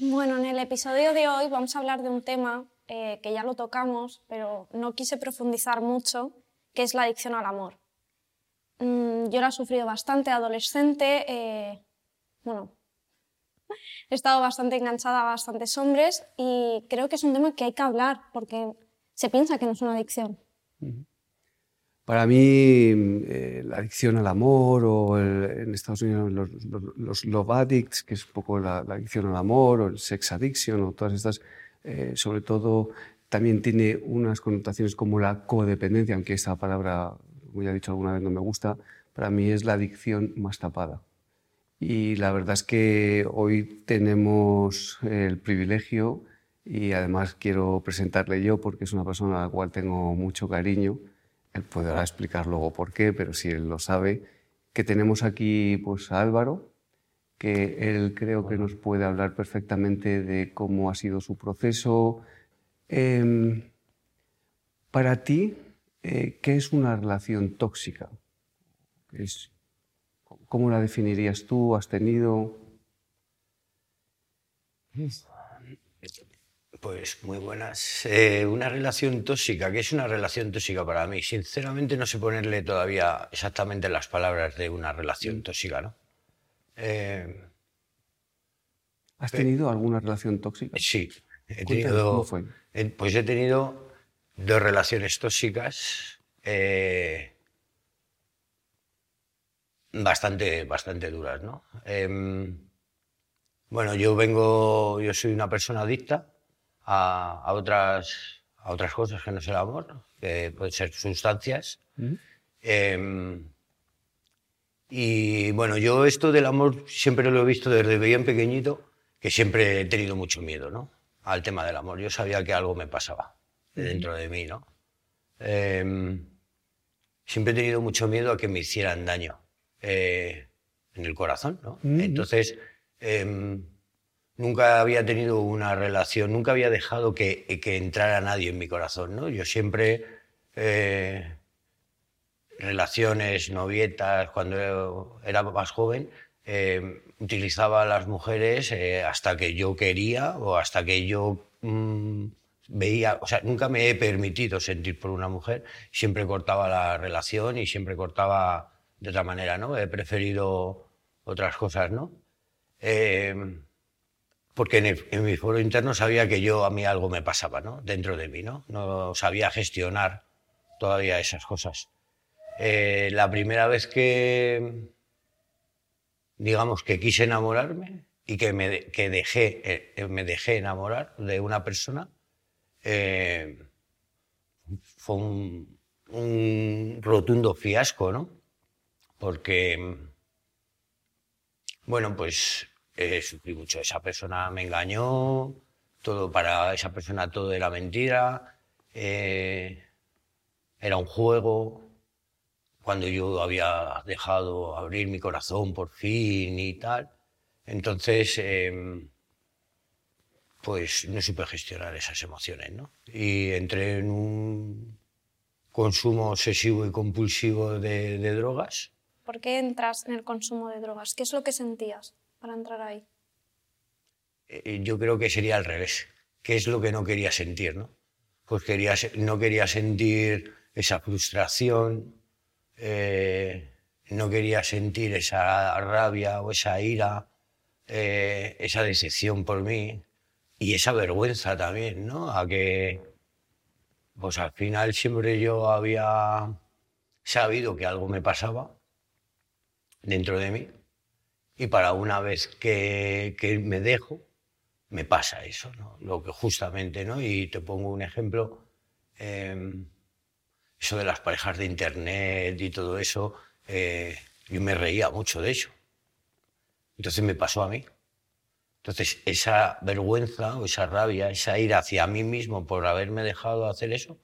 Bueno, en el episodio de hoy vamos a hablar de un tema eh, que ya lo tocamos, pero no quise profundizar mucho, que es la adicción al amor. Mm, yo la he sufrido bastante adolescente, eh, bueno, he estado bastante enganchada a bastantes hombres y creo que es un tema que hay que hablar porque se piensa que no es una adicción. Para mí, eh, la adicción al amor, o en Estados Unidos los, love addicts, que es un poco la, adicción al amor, o el sex addiction, o todas estas, eh, sobre todo, también tiene unas connotaciones como la codependencia, aunque esta palabra, como ya he dicho alguna vez, no me gusta, para mí es la adicción más tapada. Y la verdad es que hoy tenemos el privilegio, y además quiero presentarle yo porque es una persona a la cual tengo mucho cariño, él podrá explicar luego por qué, pero si él lo sabe, que tenemos aquí pues, a Álvaro, que él creo que nos puede hablar perfectamente de cómo ha sido su proceso. Em, para ti, eh, ¿qué es una relación tóxica? ¿Cómo la definirías tú? ¿Has tenido...? Pues muy buenas. Eh, una relación tóxica, ¿qué es una relación tóxica para mí? Sinceramente no sé ponerle todavía exactamente las palabras de una relación mm. tóxica, ¿no? Eh, ¿Has tenido alguna relación tóxica? Sí, he tenido, ¿Cómo fue? pues he tenido dos relaciones tóxicas eh, bastante, bastante duras, ¿no? Em, bueno, yo vengo, yo soy una persona adicta a, otras, a otras cosas que no es el amor, que pueden ser sustancias. Em, y bueno, yo esto del amor siempre lo he visto desde bien pequeñito, que siempre he tenido mucho miedo, ¿no? Al tema del amor. Yo sabía que algo me pasaba dentro de mí, ¿no? Em, siempre he tenido mucho miedo a que me hicieran daño eh, en el corazón, ¿no? Entonces, em, nunca había tenido una relación, nunca había dejado que, entrara nadie en mi corazón, ¿no? Yo siempre, eh, relaciones, novietas, cuando era más joven, eh, utilizaba a las mujeres eh, hasta que yo quería o hasta que yo mm, veía, o sea, nunca me he permitido sentir por una mujer, siempre cortaba la relación y siempre cortaba de otra manera, ¿no? He preferido otras cosas, ¿no? Porque en, mi foro interno sabía que yo a mí algo me pasaba, ¿no? Dentro de mí, ¿no? No sabía gestionar todavía esas cosas. Eh, la primera vez que, digamos, que quise enamorarme y que me, que dejé, eh, me dejé enamorar de una persona, eh, fue un, un rotundo fiasco, ¿no? Porque, bueno, pues eh, sufrí mucho. Esa persona me engañó, todo para esa persona todo era mentira, eh, era un juego. Cuando yo había dejado abrir mi corazón por fin y tal, entonces em, pues no supe gestionar esas emociones, ¿no? Y entré en un consumo obsesivo y compulsivo de, de drogas. ¿Por qué entras en el consumo de drogas? ¿Qué es lo que sentías? Para entrar ahí? Eh, yo creo que sería al revés. ¿Qué es lo que no quería sentir? ¿no? Pues quería, no quería sentir esa frustración, eh, no quería sentir esa rabia o esa ira, eh, esa decepción por mí y esa vergüenza también, ¿no? A que, pues al final siempre yo había sabido que algo me pasaba dentro de mí y para una vez que, me dejo, me pasa eso, ¿no? Lo que justamente, ¿no? Y te pongo un ejemplo, em, eso de las parejas de internet y todo eso, eh, yo me reía mucho de eso. Entonces me pasó a mí. Entonces esa vergüenza o esa rabia, esa ira hacia mí mismo por haberme dejado hacer eso,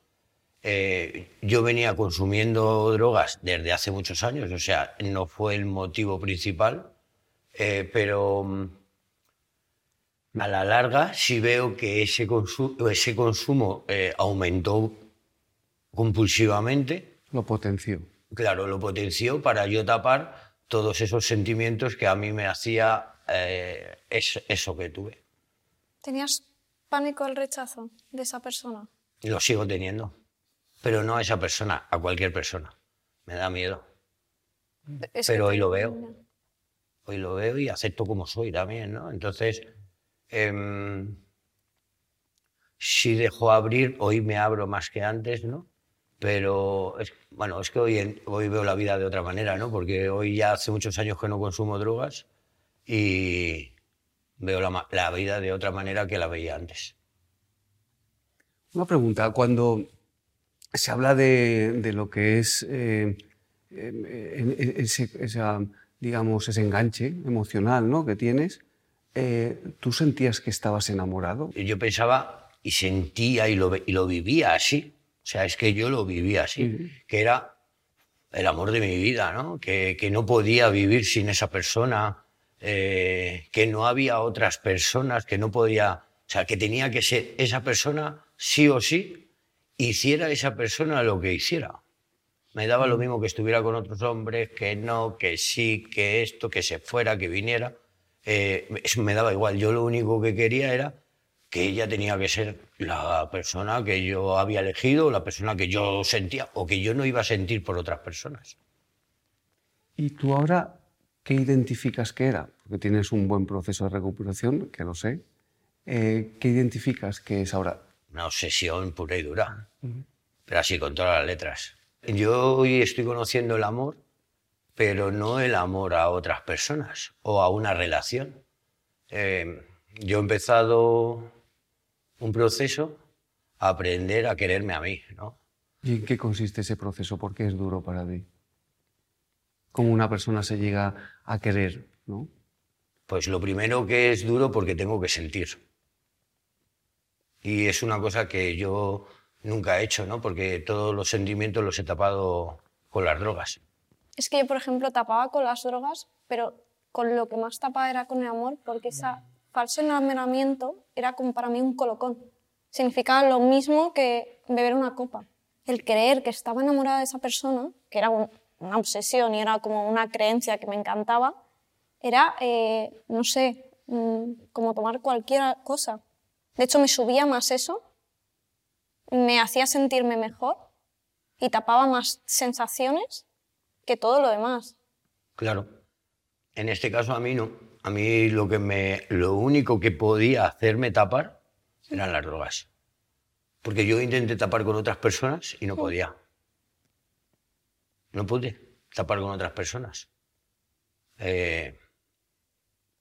eh, yo venía consumiendo drogas desde hace muchos años, o sea, no fue el motivo principal, eh, pero mm, a la larga sí veo que ese, ese consumo eh, aumentó compulsivamente. Lo potenció. Claro, lo potenció para yo tapar todos esos sentimientos que a mí me hacía eh, eso, que tuve. ¿Tenías pánico al rechazo de esa persona? Lo sigo teniendo, pero no a esa persona, a cualquier persona. Me da miedo. Es Pero hoy lo veo. Hoy lo veo y acepto como soy también, ¿no? Entonces, em, sí dejo abrir, hoy me abro más que antes, ¿no? Pero, es, bueno, es que hoy, en- hoy veo la vida de otra manera, ¿no? Porque hoy ya hace muchos años que no consumo drogas y veo la, la vida de otra manera que la veía antes. Una pregunta, cuando se habla de, de lo que es eh, eh, en- en- ese, esa, digamos, ese enganche emocional ¿no? que tienes, eh, ¿tú sentías que estabas enamorado? Yo pensaba y sentía y lo, y lo vivía así. O sea, es que yo lo vivía así, que era el amor de mi vida, ¿no? Que, que no podía vivir sin esa persona, eh, que no había otras personas, que no podía, o sea, que tenía que ser esa persona sí o sí, hiciera esa persona lo que hiciera. Me daba lo mismo que estuviera con otros hombres, que no, que sí, que esto, que se fuera, que viniera. Eh, eso me daba igual. Yo lo único que quería era que ella tenía que ser la persona que yo había elegido, la persona que yo sentía o que yo no iba a sentir por otras personas. ¿Y tú ahora qué identificas que era? Porque tienes un buen proceso de recuperación, que lo sé. Eh, ¿Qué identificas que es ahora? Una obsesión pura y dura, pero así con todas las letras. Yo hoy estoy conociendo el amor, pero no el amor a otras personas o a una relación. Eh, yo he empezado un proceso a aprender a quererme a mí, ¿no? ¿Y en qué consiste ese proceso? ¿Por qué es duro para ti? ¿Cómo una persona se llega a querer? ¿no? Pues lo primero que es duro porque tengo que sentir. Y es una cosa que yo nunca he hecho, ¿no? Porque todos los sentimientos los he tapado con las drogas. Es que yo, por ejemplo, tapaba con las drogas, pero con lo que más tapaba era con el amor, porque ese falso enamoramiento era como para mí un colocón. Significaba lo mismo que beber una copa. El creer que estaba enamorada de esa persona, que era un- una obsesión y era como una creencia que me encantaba, era, eh, no sé, mm, como tomar cualquier cosa. De hecho, me subía más eso, me hacía sentirme mejor y tapaba más sensaciones que todo lo demás. Claro. En este caso a mí no. A mí lo, que me, lo único que podía hacerme tapar eran las drogas. Porque yo intenté tapar con otras personas y no podía. No pude tapar con otras personas. Eh,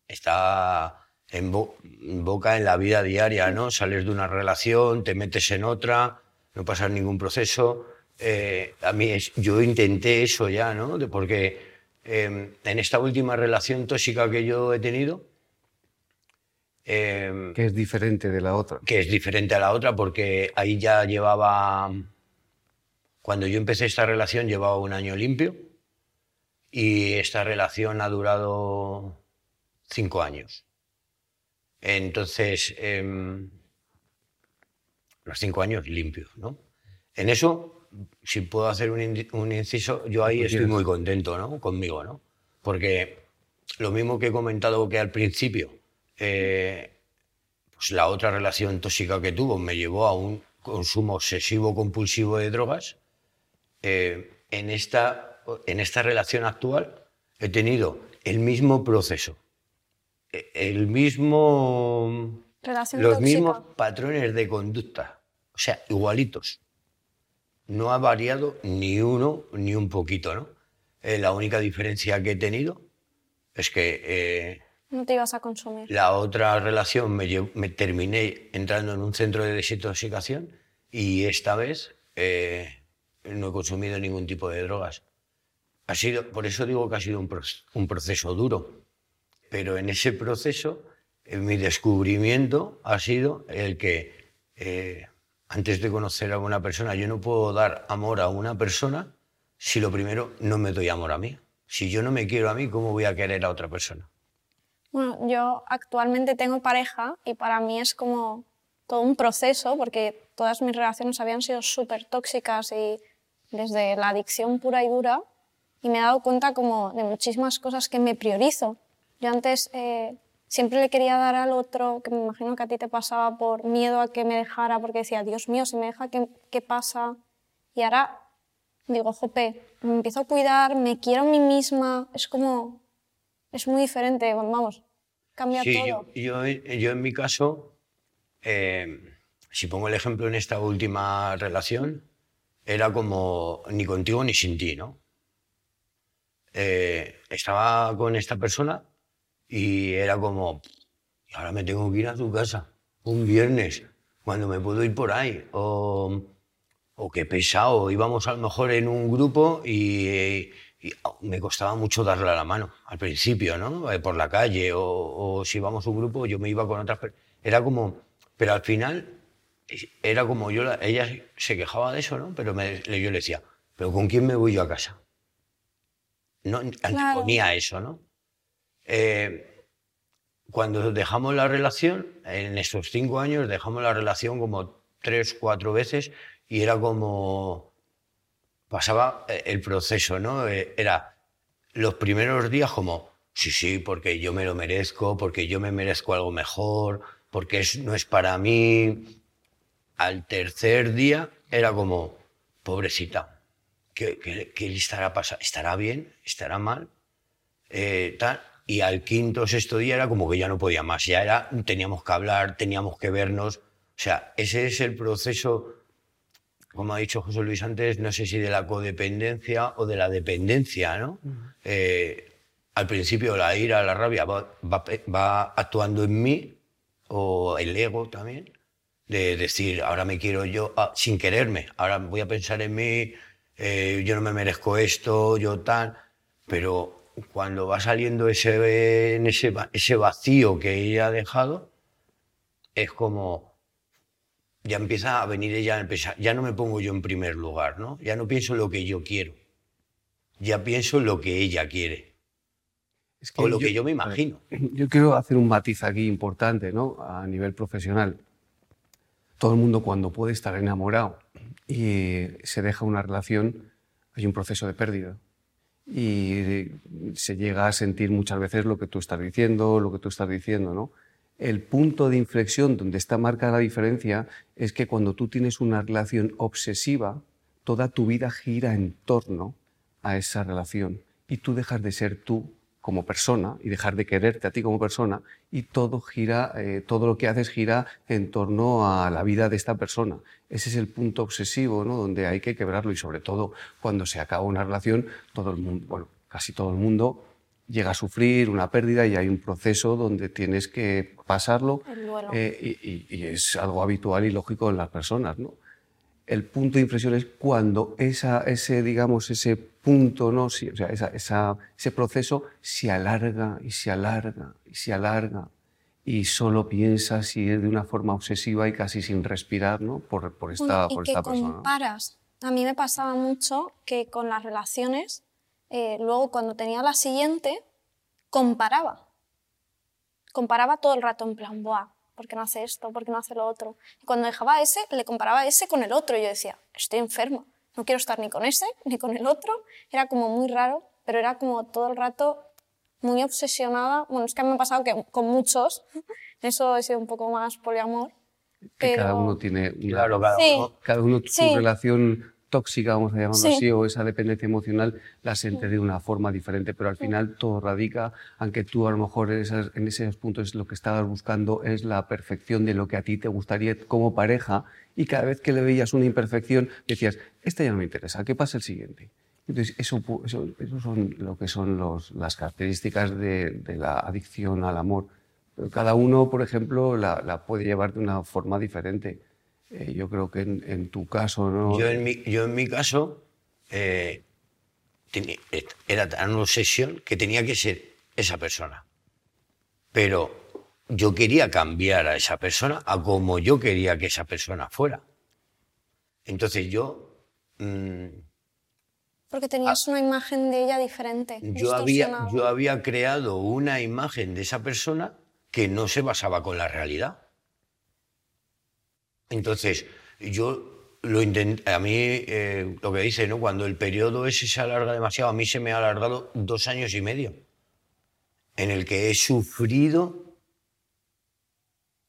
está en, bo- boca en la vida diaria, ¿no? Sales de una relación, te metes en otra, no pasas ningún proceso. Eh, a mí es- yo intenté eso ya, ¿no? De- porque eh, en esta última relación tóxica que yo he tenido, eh, Que es diferente de la otra. que es diferente a la otra porque ahí ya llevaba, cuando yo empecé esta relación llevaba un año limpio y esta relación ha durado cinco años. Entonces, em, los cinco años limpios, ¿no? En eso, si puedo hacer un, inciso, yo ahí estoy muy contento, ¿no? Conmigo, ¿no? Porque lo mismo que he comentado que al principio, eh, pues la otra relación tóxica que tuvo me llevó a un consumo obsesivo compulsivo de drogas. eh, en, esta, en esta relación actual he tenido el mismo proceso, el mismo, Relación los tóxica. mismos patrones de conducta, o sea, igualitos. No ha variado ni uno ni un poquito, ¿no? Eh, la única diferencia que he tenido es que eh, No te ibas a consumir. la otra relación me, terminé entrando en un centro de desintoxicación y esta vez eh, no he consumido ningún tipo de drogas. Ha sido, por eso digo que ha sido un proceso duro. Pero en ese proceso, eh, mi descubrimiento ha sido el que eh, antes de conocer a una persona, yo no puedo dar amor a una persona si lo primero no me doy amor a mí. Si yo no me quiero a mí, ¿cómo voy a querer a otra persona? Bueno, yo actualmente tengo pareja y para mí es como todo un proceso porque todas mis relaciones habían sido súper tóxicas y desde la adicción pura y dura y me he dado cuenta como de muchísimas cosas que me priorizo. Yo antes eh, siempre le quería dar al otro, que me imagino que a ti te pasaba por miedo a que me dejara, porque decía, Dios mío, si me deja, ¿qué, qué pasa? Y ahora digo, jope, me empiezo a cuidar, me quiero a mí misma, es como, es muy diferente, vamos, cambia Sí, todo. yo, yo, yo en mi caso, eh, si pongo el ejemplo en esta última relación, era como ni contigo ni sin ti, ¿no? Eh, estaba con esta persona y era como, ahora me tengo que ir a tu casa un viernes, cuando me puedo ir por ahí. O, o qué pesado, íbamos a lo mejor en un grupo y, y, me costaba mucho darle la mano al principio, ¿no? Eh, Por la calle o, o si íbamos a un grupo yo me iba con otras personas. Era como, pero al final era como yo, la- ella se quejaba de eso, ¿no? Pero me- yo le decía, ¿pero con quién me voy yo a casa? No, Claro. ponía eso, ¿no? Eh, cuando dejamos la relación, en estos cinco años dejamos la relación como tres, cuatro veces y era como pasaba eh, el proceso, ¿no? Eh, Era los primeros días como, sí, sí, porque yo me lo merezco, porque yo me merezco algo mejor, porque es, no es para mí. Al tercer día era como, pobrecita, ¿qué, qué, qué le estará pasando? ¿Estará bien? ¿Estará mal? Eh, tal. Y al quinto o sexto día era como que ya no podía más, ya era, teníamos que hablar, teníamos que vernos. O sea, ese es el proceso como ha dicho José Luis antes, no sé si de la codependencia o de la dependencia, ¿no? Eh, al principio la ira, la rabia va, va va actuando en mí, o el ego también, de decir, ahora me quiero yo, ah, sin quererme, ahora voy a pensar en mí, eh, yo no me merezco esto, yo tal, pero cuando va saliendo ese, en ese, ese vacío que ella ha dejado, es como, ya empieza a venir ella a empezar, ya no me pongo yo en primer lugar, ¿no? Ya no pienso lo que yo quiero, ya pienso lo que ella quiere, Es o lo que yo me imagino. Yo quiero hacer un matiz aquí importante, ¿no? A nivel profesional. Todo el mundo cuando puede estar enamorado y se deja una relación, hay un proceso de pérdida. Y se llega a sentir muchas veces lo que tú estás diciendo, lo que tú estás diciendo, ¿no? El punto de inflexión donde está marcada la diferencia es que cuando tú tienes una relación obsesiva, toda tu vida gira en torno a esa relación y tú dejas de ser tú como persona y dejar de quererte a ti como persona y todo gira, eh, todo lo que haces gira en torno a la vida de esta persona. Ese es el punto obsesivo, ¿no? Donde hay que quebrarlo y sobre todo cuando se acaba una relación, todo el mundo, bueno, casi todo el mundo llega a sufrir una pérdida y hay un proceso donde tienes que pasarlo eh, y, y- y es algo habitual y lógico en las personas, ¿no? el punto de inflexión es cuando esa, ese, digamos, ese punto, ¿no? Si- o sea, esa- esa- ese proceso se alarga y se alarga y se alarga y solo piensas y es de una forma obsesiva y casi sin respirar, ¿no? Por, por esta, y por que esta persona. comparas. A mí me pasaba mucho que con las relaciones, eh, luego cuando tenía la siguiente, comparaba. Comparaba todo el rato en plan, Buah, ¿por qué no hace esto? ¿Por qué no hace lo otro? Y cuando dejaba ese, le comparaba ese con el otro. Y yo decía, estoy enferma. No quiero estar ni con ese ni con el otro. Era como muy raro, pero era como todo el rato muy obsesionada. Bueno, es que a mí me ha pasado que con muchos, eso he sido un poco más poliamor. Que Pero... cada uno tiene una, Claro, cada Sí. uno- cada uno su Sí. relación tóxica, vamos a llamarlo Sí. así, o esa dependencia emocional, la siente de una forma diferente, pero al final todo radica, aunque tú a lo mejor en, esas- en esos puntos lo que estabas buscando es la perfección de lo que a ti te gustaría como pareja, y cada vez que le veías una imperfección decías, esta ya no me interesa, ¿qué pasa el siguiente? Entonces, eso, eso, eso son lo que son los- las características de, de la adicción al amor. Pero cada uno, por ejemplo, la, la puede llevar de una forma diferente. Eh, yo creo que en, en tu caso, ¿no? Yo en mi, yo en mi caso eh, era tan obsesión que tenía que ser esa persona. Pero yo quería cambiar a esa persona a como yo quería que esa persona fuera. Entonces yo, mm, Porque tenías una imagen de ella diferente. Yo, había, yo había creado una imagen de esa persona que no se basaba con la realidad. Entonces, yo lo intenté, a mí, eh, lo que dice, ¿no? Cuando el periodo ese se alarga demasiado, a mí se me ha alargado dos años y medio, en el que he sufrido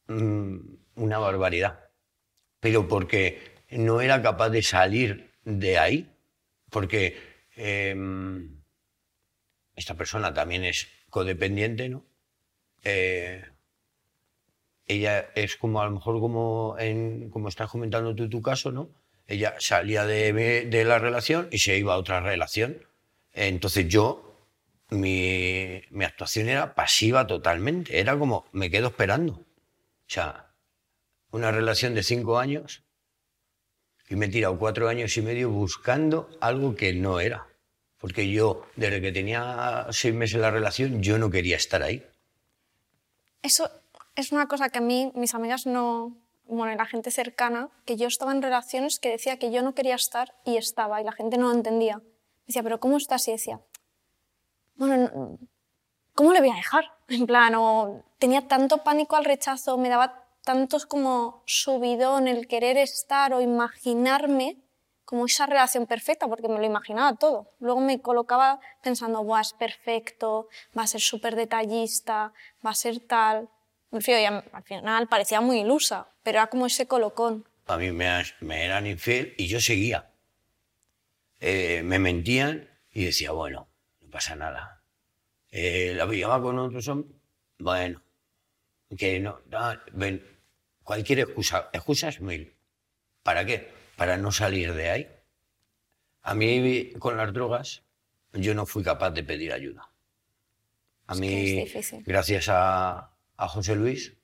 mm, una barbaridad. Pero porque no era capaz de salir de ahí. Porque em, esta persona también es codependiente, ¿no? Eh, ella es como a lo mejor como, en, como estás comentando tú tu caso, ¿no? Ella salía de, de la relación y se iba a otra relación. Entonces yo, mi, mi actuación era pasiva totalmente. Era como, me quedo esperando. O sea, una relación de cinco años y me he tirado cuatro años y medio buscando algo que no era. Porque yo, desde que tenía seis meses la relación, yo no quería estar ahí. Eso es una cosa que a mí, mis amigas no, bueno, la gente cercana, que yo estaba en relaciones que decía que yo no quería estar y estaba, y la gente no lo entendía. Decía, pero ¿cómo estás? Y decía, bueno, ¿cómo le voy a dejar? En plan, tenía tanto pánico al rechazo, me daba tantos como subidón el querer estar o imaginarme como esa relación perfecta, porque me lo imaginaba todo. Luego me colocaba pensando, Buah, es perfecto, va a ser súper detallista, va a ser tal. Al final parecía muy ilusa, pero era como ese colocón. A mí me, eran infiel y yo seguía. Eh, me mentían y decía, bueno, no pasa nada. Eh, la pillaba con otros hombres, bueno, que no, ven, cualquier excusa, excusas mil. ¿Para qué? Para no salir de ahí. A mí, con las drogas, yo no fui capaz de pedir ayuda. A mí, gracias a, a José Luis.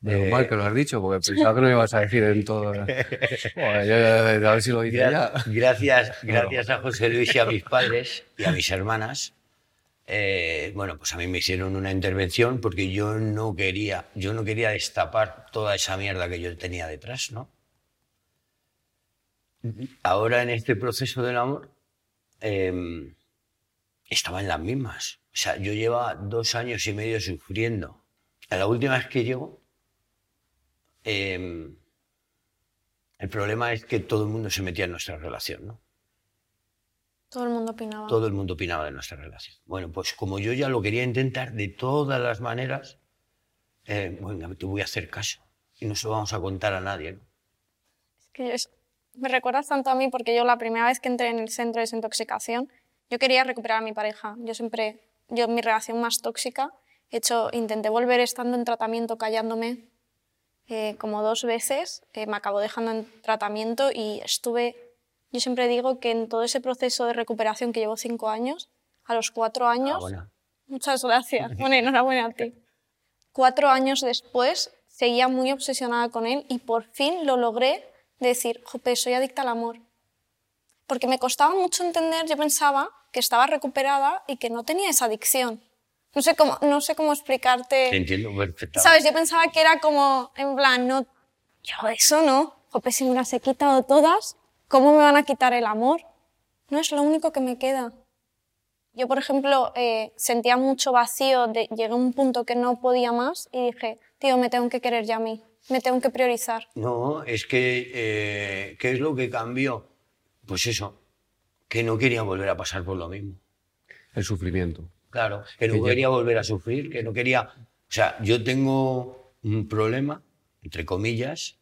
Menos mal que lo has dicho, porque pensaba que no ibas a decir en todo. a ver si lo dice ya. Gracias, gracias a José Luis y a mis padres y a mis hermanas. Eh, bueno, pues a mí me hicieron una intervención porque yo no quería, yo no quería destapar toda esa mierda que yo tenía detrás, ¿no? Ahora en este proceso del amor em, estaba en las mismas. O sea, yo llevaba dos años y medio sufriendo la última vez que llego, em, el problema es que todo el mundo se metía en nuestra relación, ¿no? Todo el mundo opinaba. Todo el mundo opinaba de nuestra relación. Bueno, pues como yo ya lo quería intentar de todas las maneras, eh, bueno, te voy a hacer caso y no se lo vamos a contar a nadie. ¿no? Es que me recuerdas tanto a mí porque yo la primera vez que entré en el centro de desintoxicación, yo quería recuperar a mi pareja. Yo siempre, yo mi relación más tóxica hecho, intenté volver estando en tratamiento callándome eh, como dos veces, eh, me acabó dejando en tratamiento y estuve, yo siempre digo que en todo ese proceso de recuperación que llevo cinco años, a los cuatro años, muchas gracias, bueno, enhorabuena a ti, cuatro años después seguía muy obsesionada con él y por fin lo logré decir, jope, soy adicta al amor. Porque me costaba mucho entender, yo pensaba que estaba recuperada y que no tenía esa adicción. No sé cómo, no sé cómo explicarte. Te entiendo perfectamente. ¿Sabes? Yo pensaba que era como, en plan, no, yo eso no. Jope, si me las he quitado todas, ¿cómo me van a quitar el amor? No es lo único que me queda. Yo, por ejemplo, eh, sentía mucho vacío, de, llegué a un punto que no podía más y dije, tío, me tengo que querer ya a mí, me tengo que priorizar. No, es que, eh, ¿qué es lo que cambió? Pues eso, que no quería volver a pasar por lo mismo. El sufrimiento. Claro, que no quería volver a sufrir, que no quería... O sea, yo tengo un problema, entre comillas,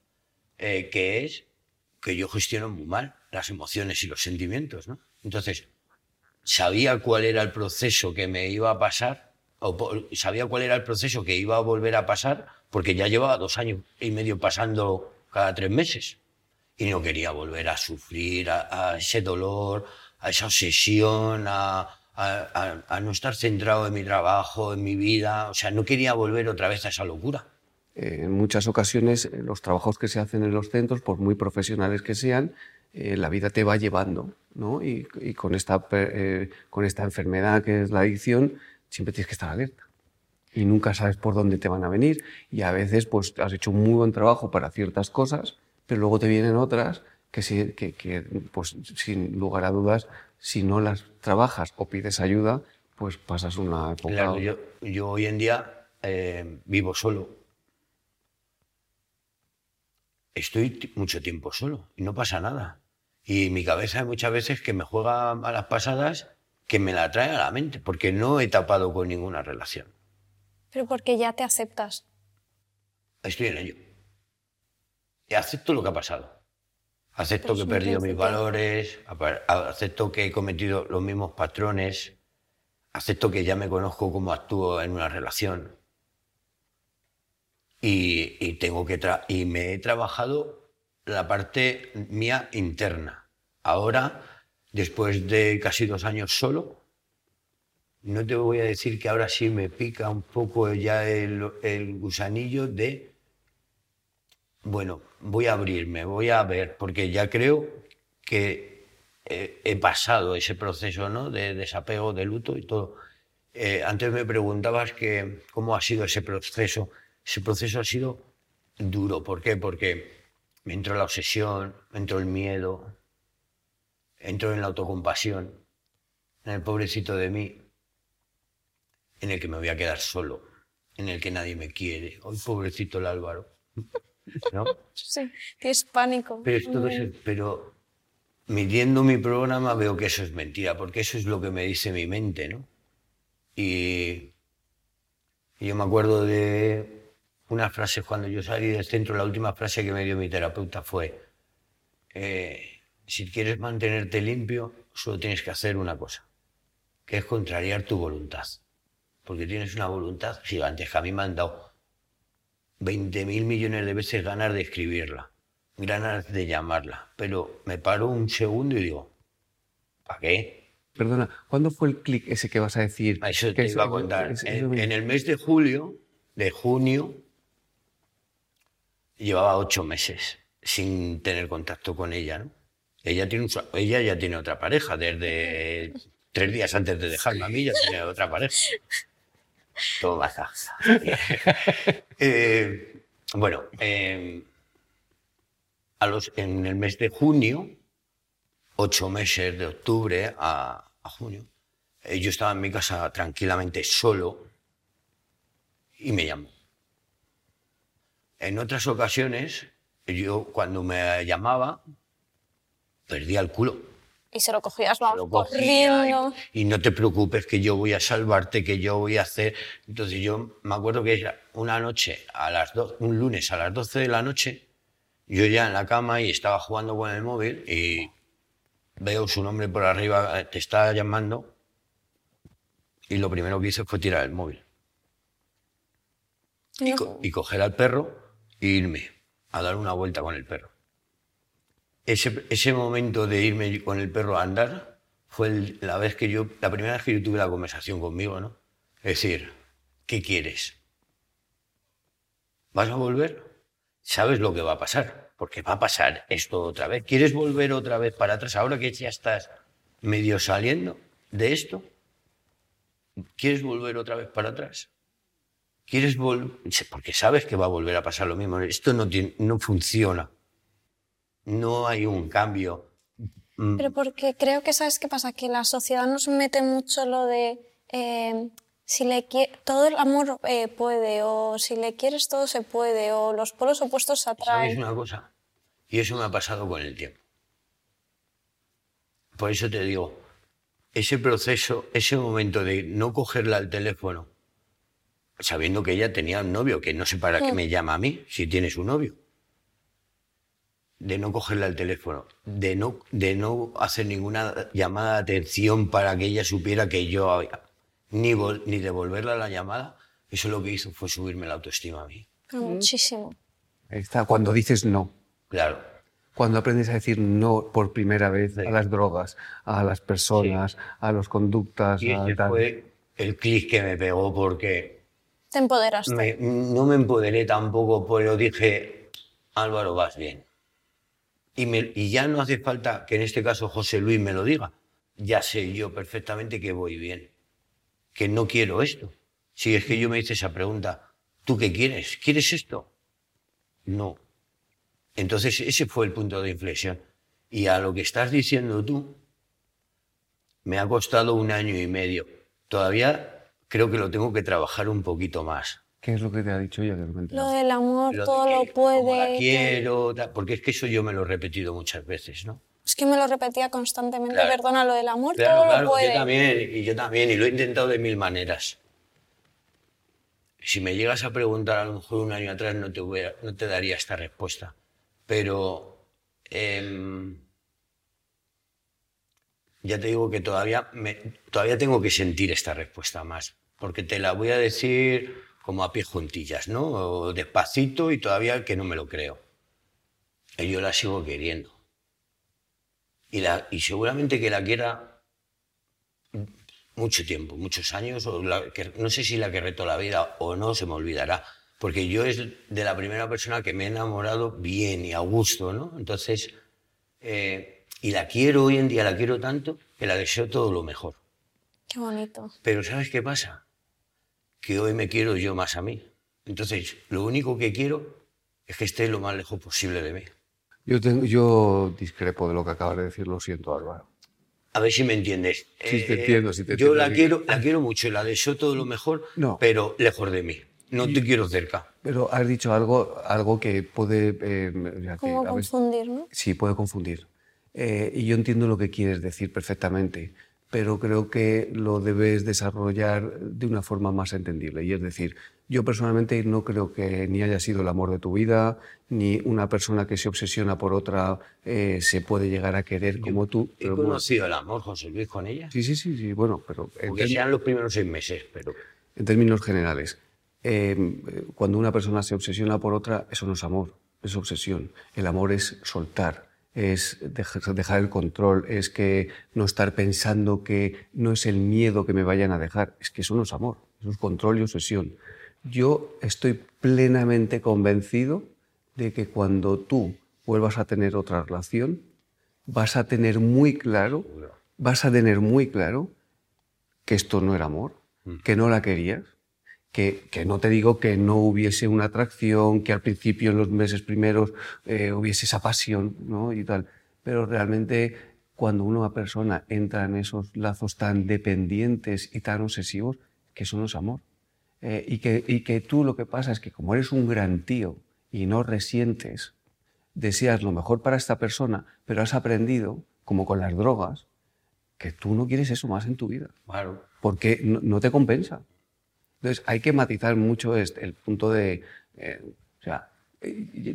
eh, que es que yo gestiono muy mal las emociones y los sentimientos, ¿no? Entonces, sabía cuál era el proceso que me iba a pasar, o sabía cuál era el proceso que iba a volver a pasar, porque ya llevaba dos años y medio pasando cada tres meses. Y no quería volver a sufrir a ese dolor, a esa obsesión, a, a, no estar centrado en mi trabajo, en mi vida. O sea, no quería volver otra vez a esa locura. Eh, en muchas ocasiones, eh, los trabajos que se hacen en los centros, por muy profesionales que sean, eh, la vida te va llevando. ¿no? Y, con, esta, con esta enfermedad que es la adicción, siempre tienes que estar alerta. Y nunca sabes por dónde te van a venir. Y a veces pues, has hecho un muy buen trabajo para ciertas cosas, pero luego te vienen otras que, que, que pues, sin lugar a dudas si no las trabajas o pides ayuda, pues pasas una época. Claro, yo, hoy en día eh, vivo solo. Estoy mucho tiempo solo y no pasa nada. Y mi cabeza muchas veces que me juega a las pasadas que me la trae a la mente, porque no he tapado con ninguna relación. Pero porque ya te aceptas. estoy en ello. Y acepto lo que ha pasado. Acepto que he perdido mis valores, acepto que he cometido los mismos patrones, acepto que ya me conozco cómo actúo en una relación. Y, y tengo que tra- y me he trabajado la parte mía interna. Ahora, después de casi dos años solo, no te voy a decir que ahora sí me pica un poco ya el, el gusanillo de, bueno, voy a abrirme, voy a ver, porque ya creo que he, he pasado ese proceso ¿no? de desapego, de luto y todo. Eh, antes me preguntabas que, cómo ha sido ese proceso. Ese proceso ha sido duro. ¿Por qué? Porque me entró la obsesión, me entró el miedo, entró en la autocompasión, en el pobrecito de mí, en el que me voy a quedar solo, en el que nadie me quiere. Hoy pobrecito el Álvaro. ¿No? Sí, tienes pánico. Pero, es todo eso- pero midiendo mi programa veo que eso es mentira, porque eso es lo que me dice mi mente, ¿no? Y, y yo me acuerdo de unas frases cuando yo salí del centro, la última frase que me dio mi terapeuta fue, eh, si quieres mantenerte limpio, solo tienes que hacer una cosa, que es contrariar tu voluntad, porque tienes una voluntad gigantesca. A mí me han dado 20 mil millones de veces ganas de escribirla, ganas de llamarla, pero me paro un segundo y digo, ¿para qué? Perdona, ¿cuándo fue el clic ese que vas a decir? A Eso te iba a contar. es- En, el mes de julio, de junio, llevaba ocho meses sin tener contacto con ella, ¿no? Ella, tiene un ella ya tiene otra pareja, desde tres días antes de dejarme a mí ya tiene otra pareja. Todo baja. Eh, bueno, eh, a los, en el mes de junio, ocho meses de octubre a, a junio, eh, yo estaba en mi casa tranquilamente solo y me llamó. En otras ocasiones, yo cuando me llamaba, perdía el culo. Y se lo cogías, vamos, Lo cogía corriendo. Y, y no te preocupes que yo voy a salvarte, que yo voy a hacer. Entonces yo me acuerdo que era una noche, a las do- un lunes a las 12 de la noche, yo ya en la cama y estaba jugando con el móvil y veo su nombre por arriba, eh, te está llamando. Y lo primero que hice fue tirar el móvil. Y, co- y coger al perro e irme a dar una vuelta con el perro. Ese, ese momento de irme con el perro a andar fue la, vez que yo, la primera vez que yo tuve la conversación conmigo, ¿no? Es decir, ¿qué quieres? ¿Vas a volver? ¿Sabes lo que va a pasar? Porque va a pasar esto otra vez. ¿Quieres volver otra vez para atrás ahora que ya estás medio saliendo de esto? ¿Quieres volver otra vez para atrás? ¿Quieres volver? Porque sabes que va a volver a pasar lo mismo. Esto no, tiene- no funciona. No hay un cambio. Mm, Pero porque creo que, ¿sabes qué pasa? Que la sociedad nos mete mucho lo de eh, si le todo el amor eh, puede, o si le quieres todo se puede, o los polos opuestos se ¿Sabes atraen. una cosa? Y eso me ha pasado con el tiempo. Por eso te digo, ese proceso, ese momento de no cogerla al teléfono, sabiendo que ella tenía un novio, que no sé para qué me llama a mí si tiene su novio, de no cogerla al teléfono, de no, de no hacer ninguna llamada de atención para que ella supiera que yo había, ni, vol- ni devolverla la llamada, eso lo que hizo fue subirme la autoestima a mí. Pero muchísimo. Ahí está, cuando dices no. Claro. Cuando aprendes a decir no por primera vez Sí. a las drogas, a las personas, a las conductas, Y ese tal. fue el clic que me pegó porque Te empoderaste. me- no me empoderé tampoco, pero dije, Álvaro, vas bien. Y, me- y ya no hace falta que en este caso José Luis me lo diga. Ya sé yo perfectamente que voy bien, que no quiero esto. Si es que yo me hice esa pregunta, ¿tú qué quieres? ¿Quieres esto? No. Entonces ese fue el punto de inflexión. Y a lo que estás diciendo tú, me ha costado un año y medio. Todavía creo que lo tengo que trabajar un poquito más. ¿Qué es lo que te ha dicho ella? Que no? Lo del amor, Lo de todo que lo puede. como la quiero, porque es que eso yo me lo he repetido muchas veces, ¿no? Es que me lo repetía constantemente, Claro. perdona, lo del amor, Claro, todo claro, lo puede. yo también, y yo también, y lo he intentado de mil maneras. si me llegas a preguntar a lo mejor un año atrás no te, no te daría esta respuesta. Pero em, ya te digo que todavía, me, todavía tengo que sentir esta respuesta más, porque te la voy a decir como a pie juntillas, ¿no? O despacito y todavía que no me lo creo. Y yo la sigo queriendo. Y, la, y seguramente que la quiera mucho tiempo, muchos años, o que, no sé si la que reto la vida o no, se me olvidará, porque yo es de la primera persona que me he enamorado bien y a gusto, ¿no? Entonces, eh, y la quiero hoy en día, la quiero tanto, que la deseo todo lo mejor. Qué bonito. Pero ¿sabes qué pasa? Que hoy me quiero yo más a mí. Entonces, lo único que quiero es que esté lo más lejos posible de mí. Yo, tengo, yo discrepo de lo que acabas de decir, lo siento, Álvaro. A ver si me entiendes. Sí, te entiendo, sí te Yo entiendo. la quiero, la quiero mucho, la deseo todo lo mejor, No. pero lejos de mí. No te quiero cerca. Pero has dicho algo, algo que puede... eh, o sea, que veces- confundir, ¿no? Sí, puede confundir. Eh, y yo entiendo lo que quieres decir perfectamente, pero creo que lo debes desarrollar de una forma más entendible. Y es decir, yo personalmente no creo que ni haya sido el amor de tu vida, ni una persona que se obsesiona por otra eh, se puede llegar a querer como tú. He pero bueno, conocido el amor, José Luis, con ella. sí, sí, sí, sí, bueno, pero term- sean los primeros seis meses, pero en términos generales, eh, cuando una persona se obsesiona por otra, eso no es amor, es obsesión. El amor es soltar, es dejar, el control, es que no estar pensando que no es el miedo que me vayan a dejar, es que eso no es amor, eso es control y obsesión. Yo estoy plenamente convencido de que cuando tú vuelvas a tener otra relación, vas a tener muy claro, vas a tener muy claro que esto no era amor, que no la querías, que, que no te digo que no hubiese una atracción, que al principio en los meses primeros eh, hubiese esa pasión ¿no? y tal, pero realmente cuando una persona entra en esos lazos tan dependientes y tan obsesivos, que eso no es amor. Eh, y, que, y que tú lo que pasa es que como eres un gran tío y no resientes, deseas lo mejor para esta persona, pero has aprendido, como con las drogas, que tú no quieres eso más en tu vida claro. porque no, no te compensa. Entonces hay que matizar mucho este- el punto de, eh, o sea,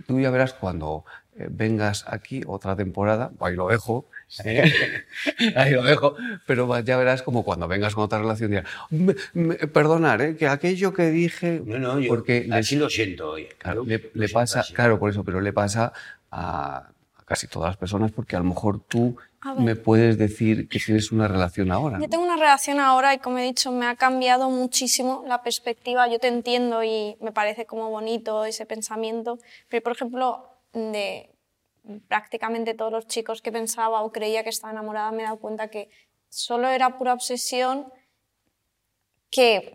tú ya verás cuando eh, vengas aquí otra temporada, ahí lo dejo, ¿eh? ahí lo dejo, pero ya verás como cuando vengas con otra relación dirás, "Me- me- perdonar, ¿eh? que aquello que dije, No, no, yo porque así lo siento. Claro, Lo le, siento pasa, así. claro, por eso, pero le pasa a casi todas las personas porque a lo mejor tú me puedes decir que tienes una relación ahora. Yo ¿no? tengo una relación ahora y como he dicho, me ha cambiado muchísimo la perspectiva. Yo te entiendo y me parece como bonito ese pensamiento, pero por ejemplo, de prácticamente todos los chicos que pensaba o creía que estaba enamorada, me he dado cuenta que solo era pura obsesión que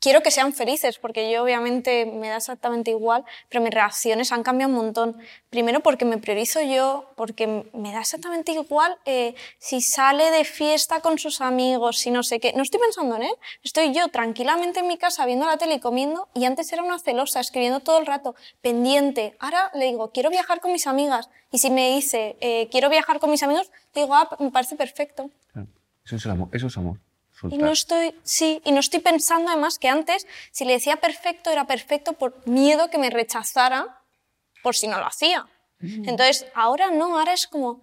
quiero que sean felices, porque yo obviamente me da exactamente igual, pero mis reacciones han cambiado un montón. Primero porque me priorizo yo, porque me da exactamente igual eh, si sale de fiesta con sus amigos, si no sé qué. No estoy pensando en él, estoy yo tranquilamente en mi casa viendo la tele y comiendo, y antes era una celosa, escribiendo todo el rato, pendiente. Ahora le digo, quiero viajar con mis amigas, y si me dice, eh, quiero viajar con mis amigos, le digo, ah, me parece perfecto. Eso es el amor, eso es amor. Y no estoy, sí, y no estoy pensando además que antes, si le decía perfecto, era perfecto por miedo que me rechazara por si no lo hacía. Entonces, ahora no, ahora es como,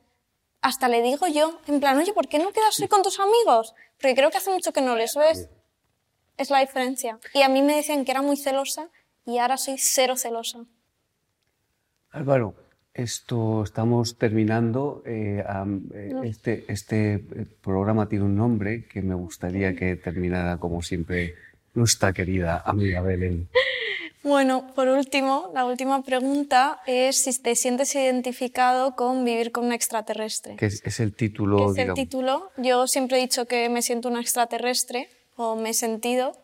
hasta le digo yo, en plan, oye, ¿por qué no quedas hoy con tus amigos? Porque creo que hace mucho que no les ves. Es la diferencia. Y a mí me decían que era muy celosa y ahora soy cero celosa. Álvaro, esto estamos terminando. eh, eh, este, este eh, programa tiene un nombre que me gustaría que terminara como siempre nuestra querida amiga Belén. Bueno, por último, la última pregunta es si te sientes identificado con vivir con un extraterrestre. Que es, es el título, es el título. Yo siempre he dicho que me siento un extraterrestre o me he sentido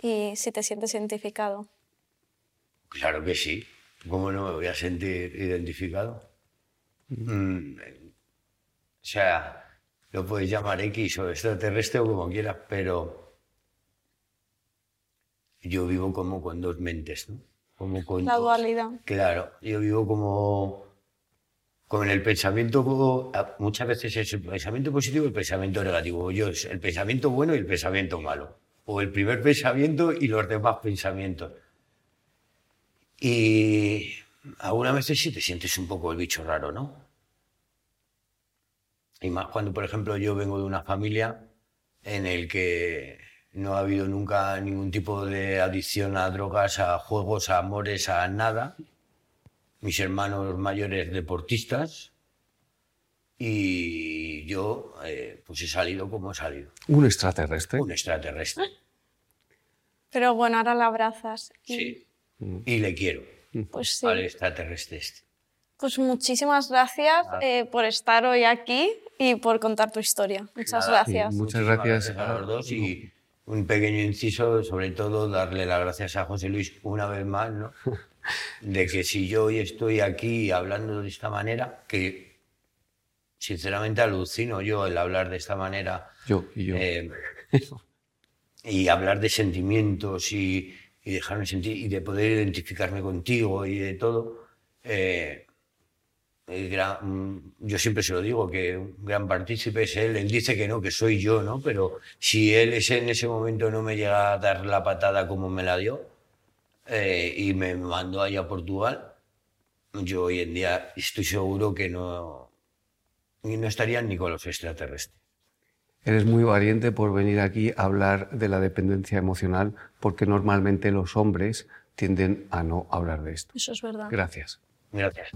y si te sientes identificado. Claro que sí. ¿Cómo no me voy a sentir identificado? Mm, o sea, lo puedes llamar X o extraterrestre o como quieras, pero yo vivo como con dos mentes, ¿no? Como con La dos. dualidad. Claro, yo vivo como con el pensamiento, muchas veces es el pensamiento positivo y el pensamiento negativo. Yo es el pensamiento bueno y el pensamiento malo. o el primer pensamiento y los demás pensamientos. Y alguna vez sí te sientes un poco el bicho raro, ¿no? Y más cuando, por ejemplo, yo vengo de una familia en el que no ha habido nunca ningún tipo de adicción a drogas, a juegos, a amores, a nada. Mis hermanos mayores deportistas y yo eh, pues he salido como he salido. Un extraterrestre. Un extraterrestre. Pero bueno, ahora la abrazas. y- Sí. Y le quiero Pues sí. al extraterrestre este. Pues muchísimas gracias eh, por estar hoy aquí y por contar tu historia. Muchas Nada. gracias. Sí, Muchas gracias. a los dos y un pequeño inciso, sobre todo darle las gracias a José Luis una vez más, ¿no? De que si yo hoy estoy aquí hablando de esta manera, que sinceramente alucino yo el hablar de esta manera Yo y yo. eh, y hablar de sentimientos y, y dejarme sentir y de poder identificarme contigo y de todo. eh, gran- mm, yo siempre se lo digo, que un gran partícipe es él. Él dice que no, que soy yo, ¿no? Pero si él ese- en ese momento no me llega a dar la patada como me la dio eh, y me mandó allá a Portugal, yo hoy en día estoy seguro que no, no estarían ni con los extraterrestres. Eres muy valiente por venir aquí a hablar de la dependencia emocional, porque normalmente los hombres tienden a no hablar de esto. Eso es verdad. Gracias. Gracias.